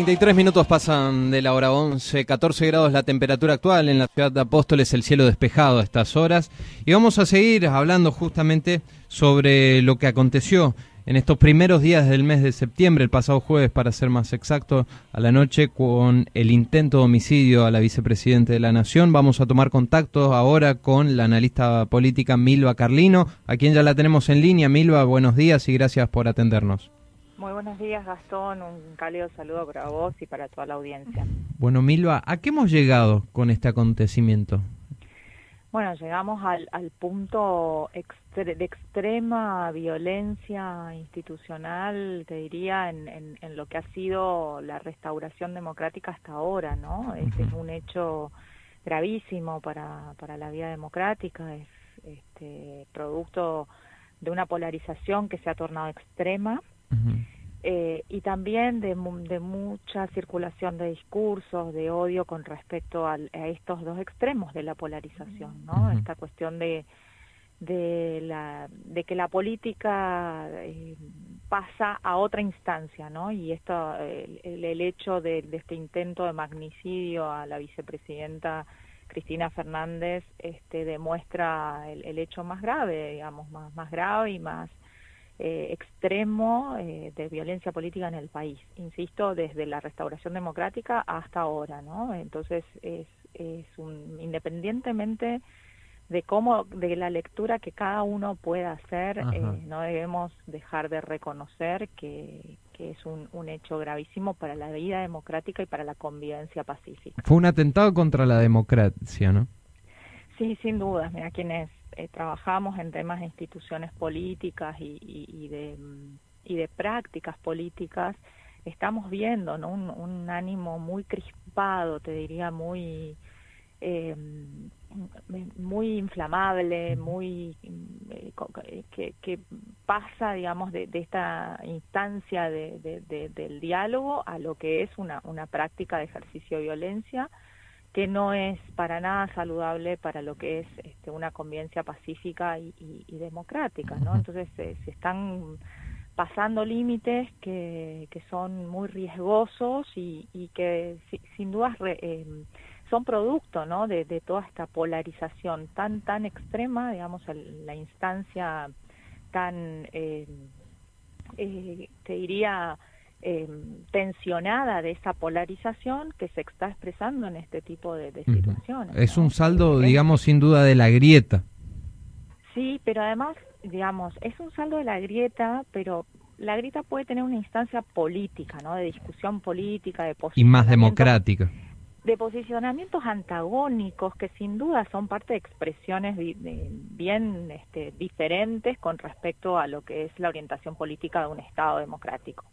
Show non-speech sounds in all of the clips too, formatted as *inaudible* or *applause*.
33 minutos pasan de la hora 11, 14 grados la temperatura actual en la ciudad de Apóstoles, el cielo despejado a estas horas. Y vamos a seguir hablando justamente sobre lo que aconteció en estos primeros días del mes de septiembre, el pasado jueves para ser más exacto, a la noche con el intento de homicidio a la vicepresidenta de la Nación. Vamos a tomar contacto ahora con la analista política Milva Carlino, a quien ya la tenemos en línea. Milva, buenos días y gracias por atendernos. Muy buenos días, Gastón. Un cálido saludo para vos y para toda la audiencia. Bueno, Milva, ¿a qué hemos llegado con este acontecimiento? Bueno, llegamos al, punto de extrema violencia institucional, te diría, en, lo que ha sido la restauración democrática hasta ahora, ¿no? Este es un hecho gravísimo para, para la vida democrática, es este, producto de una polarización que se ha tornado extrema eh, y también de, mucha circulación de discursos, de odio con respecto a estos dos extremos de la polarización, ¿no? Esta cuestión de, de, la, de que la política eh, pasa a otra instancia, ¿no? Y esto, el, el hecho de, este intento de magnicidio a la vicepresidenta Cristina Fernández este, demuestra el, el hecho más grave, digamos, más, más grave y más eh, extremo eh, de violencia política en el país, insisto, desde la restauración democrática hasta ahora, ¿no? Entonces, es, es un, independientemente de cómo, de la lectura que cada uno pueda hacer, eh, no debemos dejar de reconocer que, que es un, un, hecho gravísimo para la vida democrática y para la convivencia pacífica. Fue un atentado contra la democracia, ¿no? Sí, sin duda. Mira, quienes eh, trabajamos en temas de instituciones políticas y, de, y de prácticas políticas, estamos viendo ¿no? un, ánimo muy crispado, te diría, muy, eh, muy inflamable, muy eh, que, que, pasa, digamos, de, esta instancia de, del diálogo a lo que es una, una práctica de ejercicio de violencia que no es para nada saludable para lo que es este, una convivencia pacífica y, democrática, ¿no? Entonces se están pasando límites que, que son muy riesgosos y, que sin duda eh, son producto, ¿no? De, toda esta polarización tan tan extrema, digamos, la instancia tan, eh, eh, te diría, eh, tensionada de esa polarización que se está expresando en este tipo de, situaciones. Es un saldo, digamos, sin duda de la grieta. Sí, pero además, digamos, es un saldo de la grieta, pero la grieta puede tener una instancia política, ¿no? De discusión política, de Y más democrática. De posicionamientos antagónicos que sin duda son parte de expresiones bien este, diferentes con respecto a lo que es la orientación política de un Estado democrático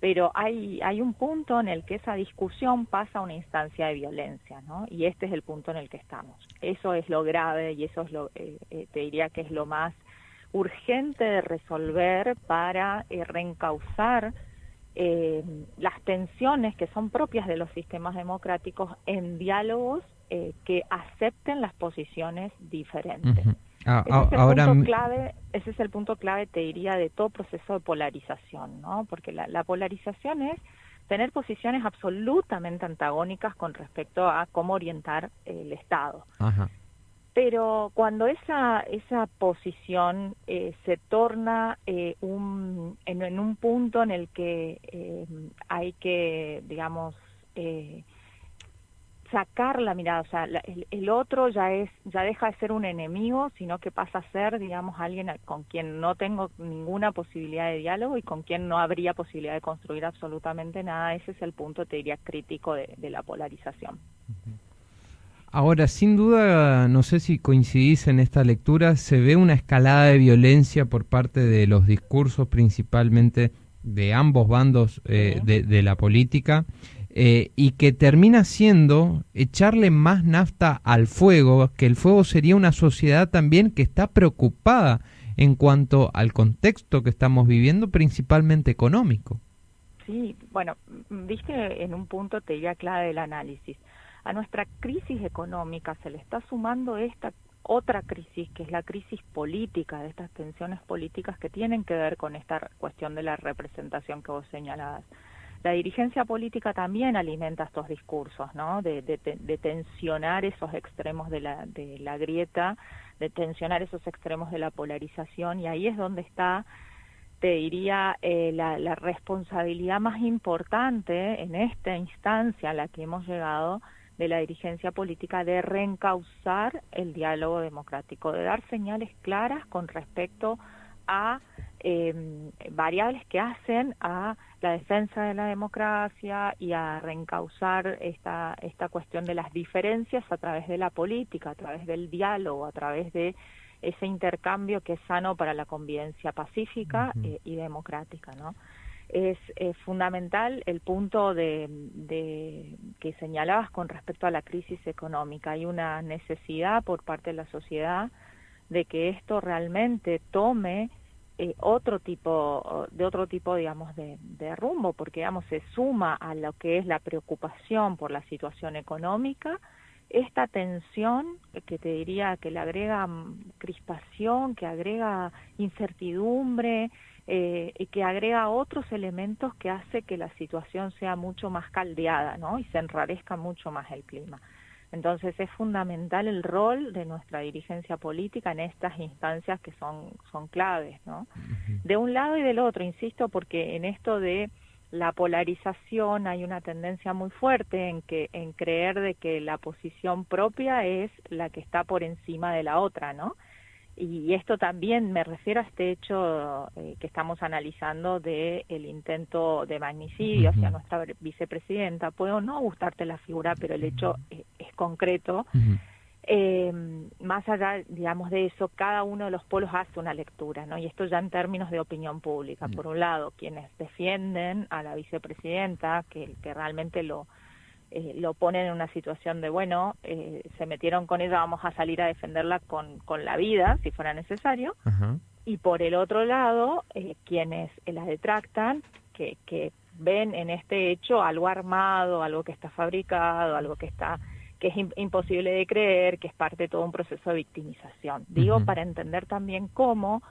pero hay, hay un punto en el que esa discusión pasa a una instancia de violencia, ¿no? Y este es el punto en el que estamos. Eso es lo grave y eso es lo, eh, eh, te diría que es lo más urgente de resolver para eh, reencauzar las tensiones que son propias de los sistemas democráticos en diálogos que acepten las posiciones diferentes. Ah, ese, es el ahora... punto clave, ese es el punto clave, te diría, de todo proceso de polarización, ¿no? Porque la, polarización es tener posiciones absolutamente antagónicas con respecto a cómo orientar el Estado. Pero cuando esa, esa posición eh, se torna eh, un, en, un punto en el que eh, hay que, digamos, eh, sacar la mirada, o sea, el, otro ya es ya deja de ser un enemigo, sino que pasa a ser, digamos, alguien con quien no tengo ninguna posibilidad de diálogo y con quien no habría posibilidad de construir absolutamente nada. Ese es el punto, te diría, crítico de, la polarización. Ahora, sin duda, no sé si coincidís en esta lectura, se ve una escalada de violencia por parte de los discursos, principalmente de ambos bandos eh, de, de la política. Eh, y que termina siendo echarle más nafta al fuego, que el fuego sería una sociedad también que está preocupada en cuanto al contexto que estamos viviendo, principalmente económico. Sí, bueno, viste en un punto te diría clave del análisis. A nuestra crisis económica se le está sumando esta otra crisis, que es la crisis política, de estas tensiones políticas que tienen que ver con esta cuestión de la representación que vos señalabas La dirigencia política también alimenta estos discursos, ¿no? De, tensionar esos extremos de la, de la grieta, de tensionar esos extremos de la polarización, y ahí es donde está te diría, eh, la, la, responsabilidad más importante en esta instancia a la que hemos llegado de la dirigencia política de reencauzar el diálogo democrático, de dar señales claras con respecto a eh, variables que hacen a la defensa de la democracia y a reencauzar esta, esta cuestión de las diferencias a través de la política, a través del diálogo, a través de ese intercambio que es sano para la convivencia pacífica eh, y democrática, ¿no? Es fundamental el punto de, de, que señalabas con respecto a la crisis económica. Hay una necesidad por parte de la sociedad de que esto realmente tome eh, otro tipo de otro tipo digamos de, de, rumbo porque digamos se suma a lo que es la preocupación por la situación económica esta tensión que te diría que le agrega mm, crispación, que agrega incertidumbre eh, y que agrega otros elementos que hace que la situación sea mucho más caldeada, ¿no? Y se enrarezca mucho más el clima. Entonces es fundamental el rol de nuestra dirigencia política en estas instancias que son, son claves, ¿no? De un lado y del otro, insisto, porque en esto de la polarización hay una tendencia muy fuerte en que en creer de que la posición propia es la que está por encima de la otra, ¿no? Y esto también me refiero a este hecho eh, que estamos analizando de el intento de magnicidio hacia nuestra vicepresidenta. Puedo no gustarte la figura, pero el hecho es, concreto. Eh, más allá, digamos, de eso, cada uno de los polos hace una lectura, ¿no? Y esto ya en términos de opinión pública. Por un lado, quienes defienden a la vicepresidenta, que, que realmente lo, eh, lo ponen en una situación de, bueno, eh, se metieron con ella, vamos a salir a defenderla con, con la vida, si fuera necesario. Y por el otro lado, eh, quienes la detractan, que, que ven en este hecho algo armado, algo que está fabricado, algo que está que es imposible de creer, que es parte de todo un proceso de victimización. Digo, para entender también cómo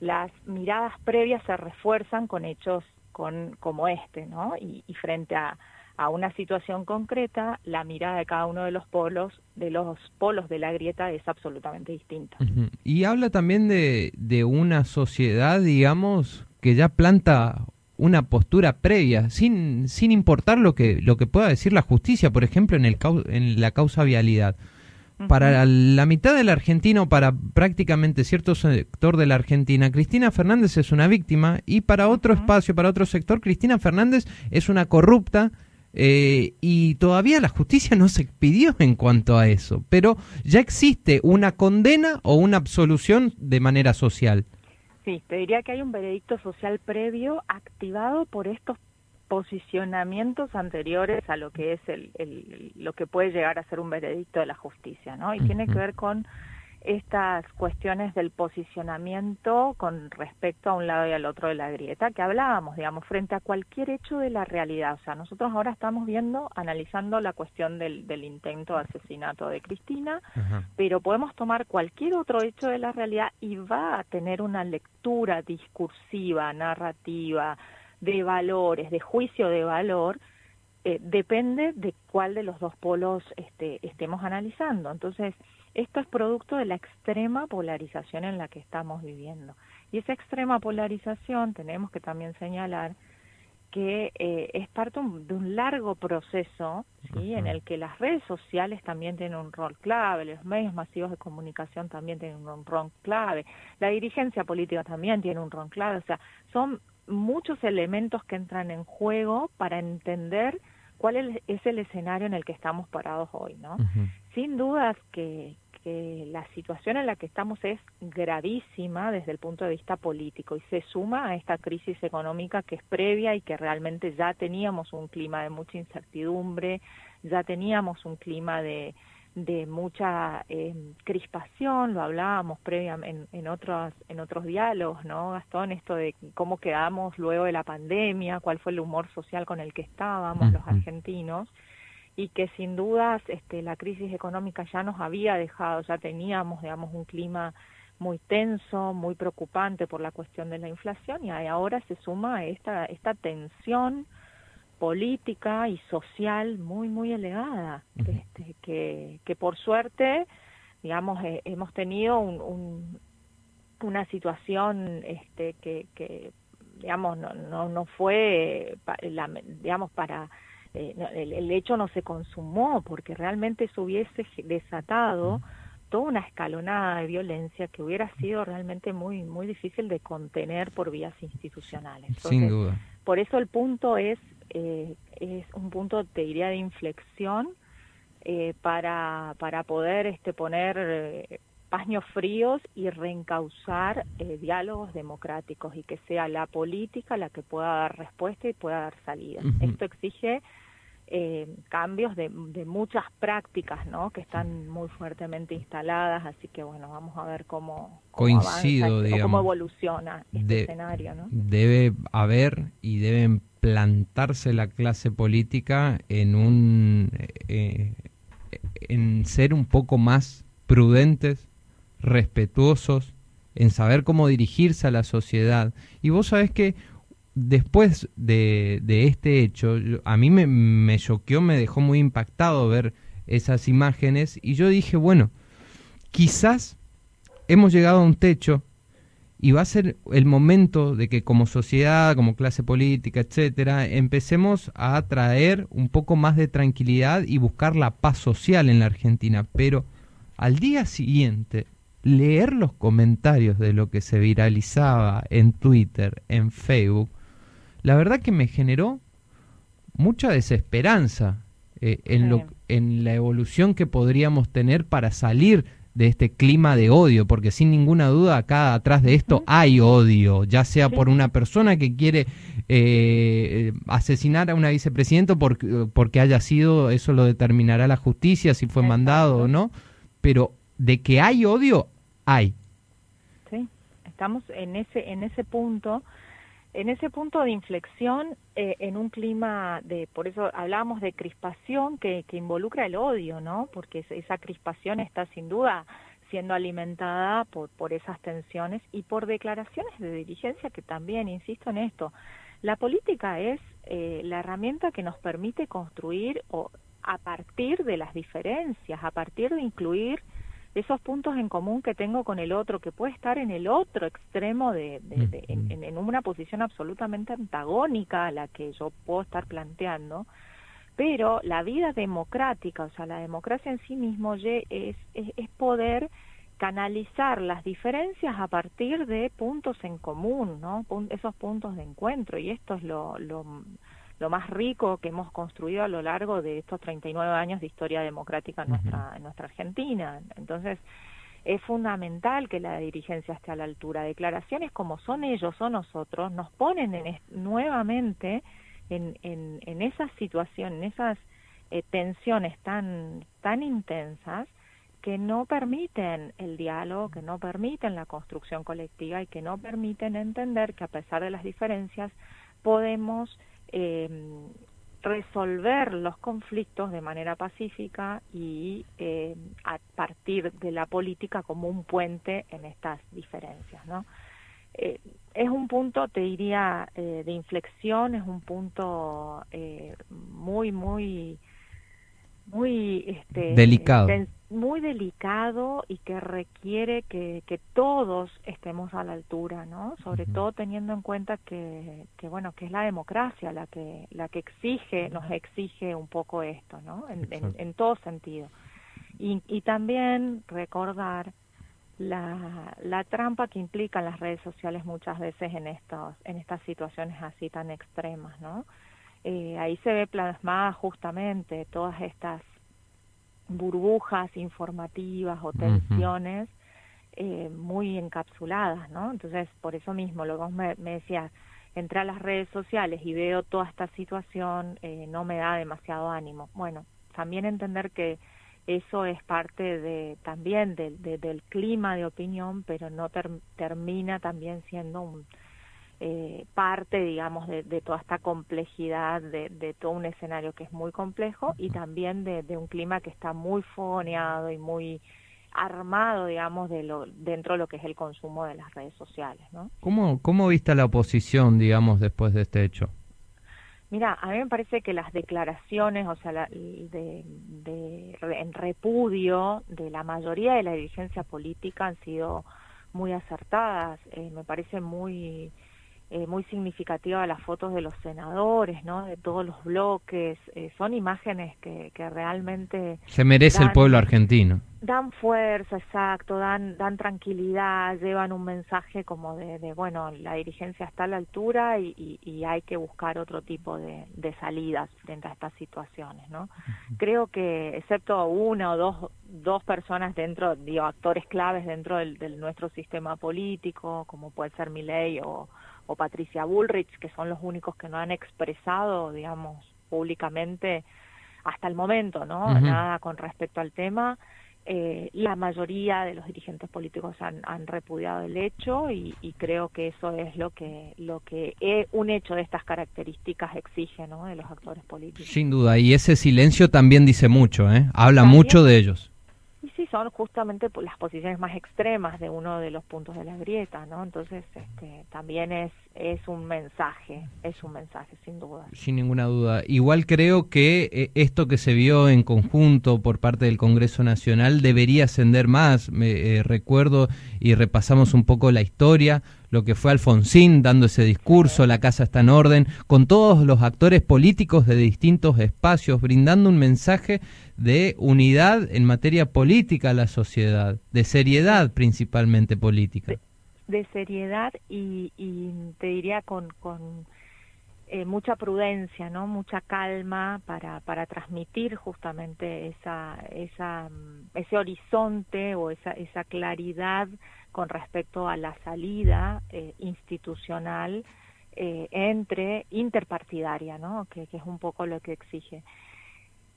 las miradas previas se refuerzan con hechos con, como este, ¿no? Y, frente a, a, una situación concreta, la mirada de cada uno de los polos, de los polos de la grieta es absolutamente distinta. Y habla también de, de una sociedad, digamos, que ya planta una postura previa, sin, sin importar lo que, lo que pueda decir la justicia, por ejemplo, en, el, en la causa vialidad. Para la mitad de la Argentina o para prácticamente cierto sector de la Argentina, Cristina Fernández es una víctima y para otro espacio, para otro sector, Cristina Fernández es una corrupta eh, y todavía la justicia *laughs* no se expidió en cuanto a eso, pero ya existe una condena o una absolución de manera social. Sí, te diría que hay un veredicto social previo activado por estos posicionamientos anteriores a lo que es el, lo que puede llegar a ser un veredicto de la justicia, ¿no? Y tiene que ver con estas cuestiones del posicionamiento con respecto a un lado y al otro de la grieta que hablábamos, digamos, frente a cualquier hecho de la realidad. O sea, nosotros ahora estamos viendo, analizando la cuestión del, del intento de asesinato de Cristina, pero podemos tomar cualquier otro hecho de la realidad y va a tener una lectura discursiva, narrativa, de valores, de juicio de valor, eh, depende de cuál de los dos polos este, estemos analizando. Entonces, esto es producto de la extrema polarización en la que estamos viviendo. Y esa extrema polarización tenemos que también señalar que eh, es parte de un largo proceso ¿sí? en el que las redes sociales también tienen un rol clave, los medios masivos de comunicación también tienen un rol clave, la dirigencia política también tiene un rol clave, o sea, son muchos elementos que entran en juego para entender cuál es el escenario en el que estamos parados hoy, ¿no? Sin dudas que, que la situación en la que estamos es gravísima desde el punto de vista político y se suma a esta crisis económica que es previa y que realmente ya teníamos un clima de mucha incertidumbre, ya teníamos un clima de, de mucha eh, crispación, lo hablábamos previamente en, en, otros, en otros diálogos, ¿no, Gastón? Esto de cómo quedamos luego de la pandemia, cuál fue el humor social con el que estábamos los argentinos y que sin dudas este, la crisis económica ya nos había dejado, ya teníamos, digamos, un clima muy tenso, muy preocupante por la cuestión de la inflación y ahora se suma esta, esta tensión política y social muy, muy elevada, este, que, que por suerte, digamos, eh, hemos tenido un, una situación este, que, que digamos, no, no, no fue, la, digamos, para... Eh, el, hecho no se consumó porque realmente eso hubiese desatado toda una escalonada de violencia que hubiera sido realmente muy muy difícil de contener por vías institucionales. Sin duda. Por eso el punto es eh, es un punto te diría de inflexión eh, para para poder este poner eh, paños fríos y reencauzar eh, diálogos democráticos y que sea la política la que pueda dar respuesta y pueda dar salida. Esto exige eh, cambios de, muchas prácticas ¿no? que están muy fuertemente instaladas, así que bueno, vamos a ver cómo, Coincido, digamos, cómo evoluciona este escenario. ¿no? Debe haber y debe plantarse la clase política en un eh, en ser un poco más prudentes, respetuosos, en saber cómo dirigirse a la sociedad. Y vos sabés que después de, de este hecho, a mí me, me choqueó, me dejó muy impactado ver esas imágenes y yo dije, bueno, quizás hemos llegado a un techo y va a ser el momento de que como sociedad, como clase política, etcétera, empecemos a traer un poco más de tranquilidad y buscar la paz social en la Argentina. Pero al día siguiente, leer los comentarios de lo que se viralizaba en Twitter, en Facebook, la verdad que me generó mucha desesperanza eh, en, lo, en la evolución que podríamos tener para salir de este clima de odio, porque sin ninguna duda acá atrás de esto hay odio, ya sea por una persona que quiere eh, asesinar a una vicepresidenta porque, porque haya sido, eso lo determinará la justicia, si fue mandado o no, pero de que hay odio, hay. Sí, estamos en ese, en ese punto en ese punto de inflexión, eh, en un clima de, por eso hablamos de crispación que, que involucra el odio, ¿no? Porque esa crispación está sin duda siendo alimentada por, por esas tensiones y por declaraciones de dirigencia que también, insisto en esto, la política es eh, la herramienta que nos permite construir o a partir de las diferencias, a partir de incluir esos puntos en común que tengo con el otro, que puede estar en el otro extremo de, en, una posición absolutamente antagónica a la que yo puedo estar planteando, pero la vida democrática, o sea, la democracia en sí mismo es, es, es poder canalizar las diferencias a partir de puntos en común, ¿no? Esos puntos de encuentro, y esto es lo, lo lo más rico que hemos construido a lo largo de estos 39 años de historia democrática en nuestra, en nuestra Argentina. Entonces, es fundamental que la dirigencia esté a la altura. Declaraciones como son ellos o nosotros nos ponen en, nuevamente en, en, en esa situación, en esas eh, tensiones tan, tan intensas que no permiten el diálogo, que no permiten la construcción colectiva y que no permiten entender que a pesar de las diferencias podemos eh, resolver los conflictos de manera pacífica y eh, a partir de la política como un puente en estas diferencias, ¿no? Eh, es un punto, te diría, eh, de inflexión, es un punto eh, muy, muy, muy este, delicado muy delicado y que requiere que, que todos estemos a la altura, ¿no? Sobre todo teniendo en cuenta que, que, bueno, que es la democracia la que, la que exige, nos exige un poco esto, ¿no? En, en, todo sentido. Y, y también recordar la, la trampa que implican las redes sociales muchas veces en estos, en estas situaciones así tan extremas, ¿no? Eh, ahí se ve plasmada justamente todas estas burbujas informativas o tensiones eh, muy encapsuladas, ¿no? Entonces, por eso mismo, lo que vos me, me decías, entré a las redes sociales y veo toda esta situación, eh, no me da demasiado ánimo. Bueno, también entender que eso es parte de también del clima de opinión, pero no termina también siendo un, eh, parte, digamos, de, toda esta complejidad de, todo un escenario que es muy complejo y también de, un clima que está muy fogoneado y muy armado, digamos, de lo, dentro de lo que es el consumo de las redes sociales, ¿no? ¿Cómo, cómo viste la oposición, digamos, después de este hecho? Mira, a mí me parece que las declaraciones, o sea, de, en repudio de la mayoría de la dirigencia política han sido muy acertadas. Eh, me parece muy eh, muy significativa las fotos de los senadores, ¿no? De todos los bloques. Eh, son imágenes que, que realmente... Se merece el pueblo argentino. Dan fuerza, exacto, dan, dan tranquilidad, llevan un mensaje como de, de bueno, la dirigencia está a la altura y, y, hay que buscar otro tipo de, de, salidas frente a estas situaciones, ¿no? Creo que, excepto una o dos, dos personas dentro, digo, actores claves dentro del, del nuestro sistema político, como puede ser Milei o o Patricia Bullrich, que son los únicos que no han expresado, digamos, públicamente hasta el momento, ¿no? Nada con respecto al tema. Eh, la mayoría de los dirigentes políticos han, repudiado el hecho y, creo que eso es lo que lo que un hecho de estas características exige ¿no? de los actores políticos. Sin duda, y ese silencio también dice mucho, ¿eh? habla mucho de ellos. Y sí, son justamente las posiciones más extremas de uno de los puntos de la grieta, ¿no? Entonces, este, también es, es un mensaje, es un mensaje, sin duda. Sin ninguna duda. Igual creo que eh, esto que se vio en conjunto por parte del Congreso Nacional debería ascender más. Me, eh, recuerdo y repasamos un poco la historia lo que fue Alfonsín dando ese discurso, la casa está en orden, con todos los actores políticos de distintos espacios, brindando un mensaje de unidad en materia política a la sociedad, de seriedad principalmente política. De, seriedad y, te diría con, eh, mucha prudencia, ¿no? Mucha calma para, para transmitir justamente esa, esa, ese horizonte o esa, esa claridad con respecto a la salida eh, institucional eh, entre interpartidaria, ¿no? Que, es un poco lo que exige.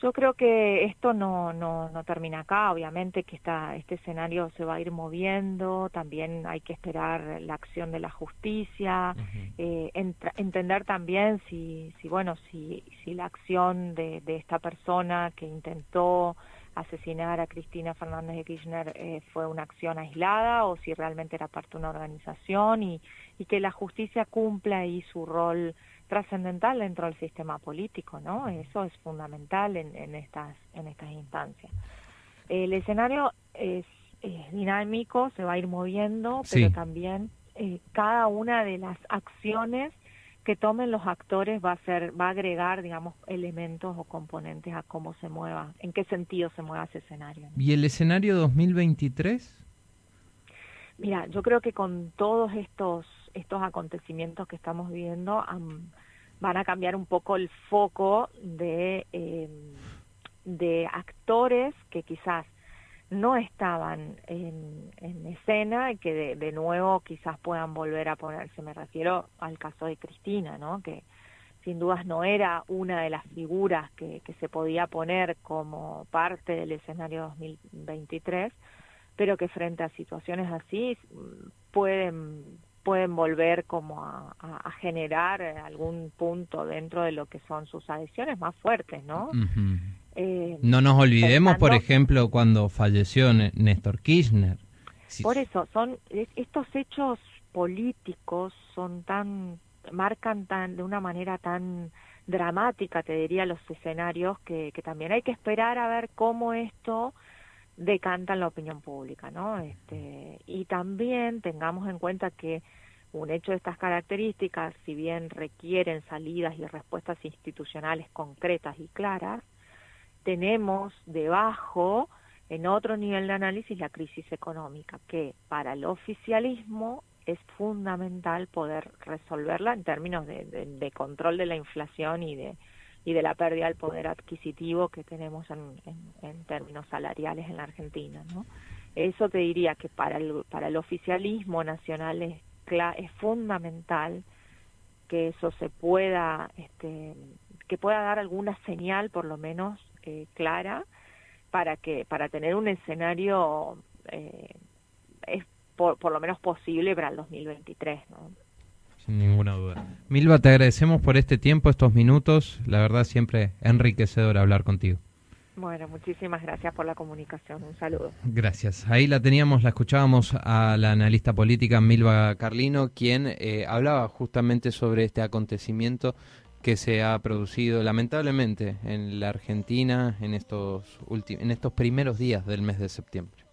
Yo creo que esto no, no, no termina acá, obviamente que está, este escenario se va a ir moviendo, también hay que esperar la acción de la justicia, eh, entender también si, si bueno, si, si la acción de, de esta persona que intentó asesinar a Cristina Fernández de Kirchner eh, fue una acción aislada o si realmente era parte de una organización y, y que la justicia cumpla ahí su rol trascendental dentro del sistema político, ¿no? Eso es fundamental en, en estas en estas instancias. El escenario es, dinámico, se va a ir moviendo, pero también eh, cada una de las acciones que tomen los actores va a ser va a agregar digamos elementos o componentes a cómo se mueva en qué sentido se mueva ese escenario y el escenario 2023 mira yo creo que con todos estos estos acontecimientos que estamos viendo van a cambiar un poco el foco de eh, de actores que quizás no estaban en, escena y que de, nuevo quizás puedan volver a ponerse. Me refiero al caso de Cristina, ¿no? Que sin dudas no era una de las figuras que, que se podía poner como parte del escenario 2023, pero que frente a situaciones así pueden pueden volver como a, generar algún punto dentro de lo que son sus adhesiones más fuertes, ¿no? Eh, no nos olvidemos, por ejemplo, cuando falleció Néstor Kirchner. Por eso, son estos hechos políticos son tan marcan tan de una manera tan dramática, te diría, los escenarios que, que también hay que esperar a ver cómo esto decanta en la opinión pública, ¿no? Este, y también tengamos en cuenta que un hecho de estas características, si bien requieren salidas y respuestas institucionales concretas y claras, tenemos debajo, en otro nivel de análisis, la crisis económica, que para el oficialismo es fundamental poder resolverla en términos de, control de la inflación y de, y de la pérdida del poder adquisitivo que tenemos en, en, términos salariales en la Argentina. ¿no? Eso te diría que para el, para el oficialismo nacional es, es fundamental que eso se pueda, este, que pueda dar alguna señal, por lo menos, eh, clara para que para tener un escenario eh, es por, por, lo menos posible para el 2023 ¿no? sin ninguna duda Milva te agradecemos por este tiempo estos minutos la verdad siempre enriquecedor hablar contigo bueno, muchísimas gracias por la comunicación. Un saludo. Gracias. Ahí la teníamos, la escuchábamos a la analista política Milva Carlino, quien eh, hablaba justamente sobre este acontecimiento que se ha producido lamentablemente en la Argentina en estos, en estos primeros días del mes de septiembre.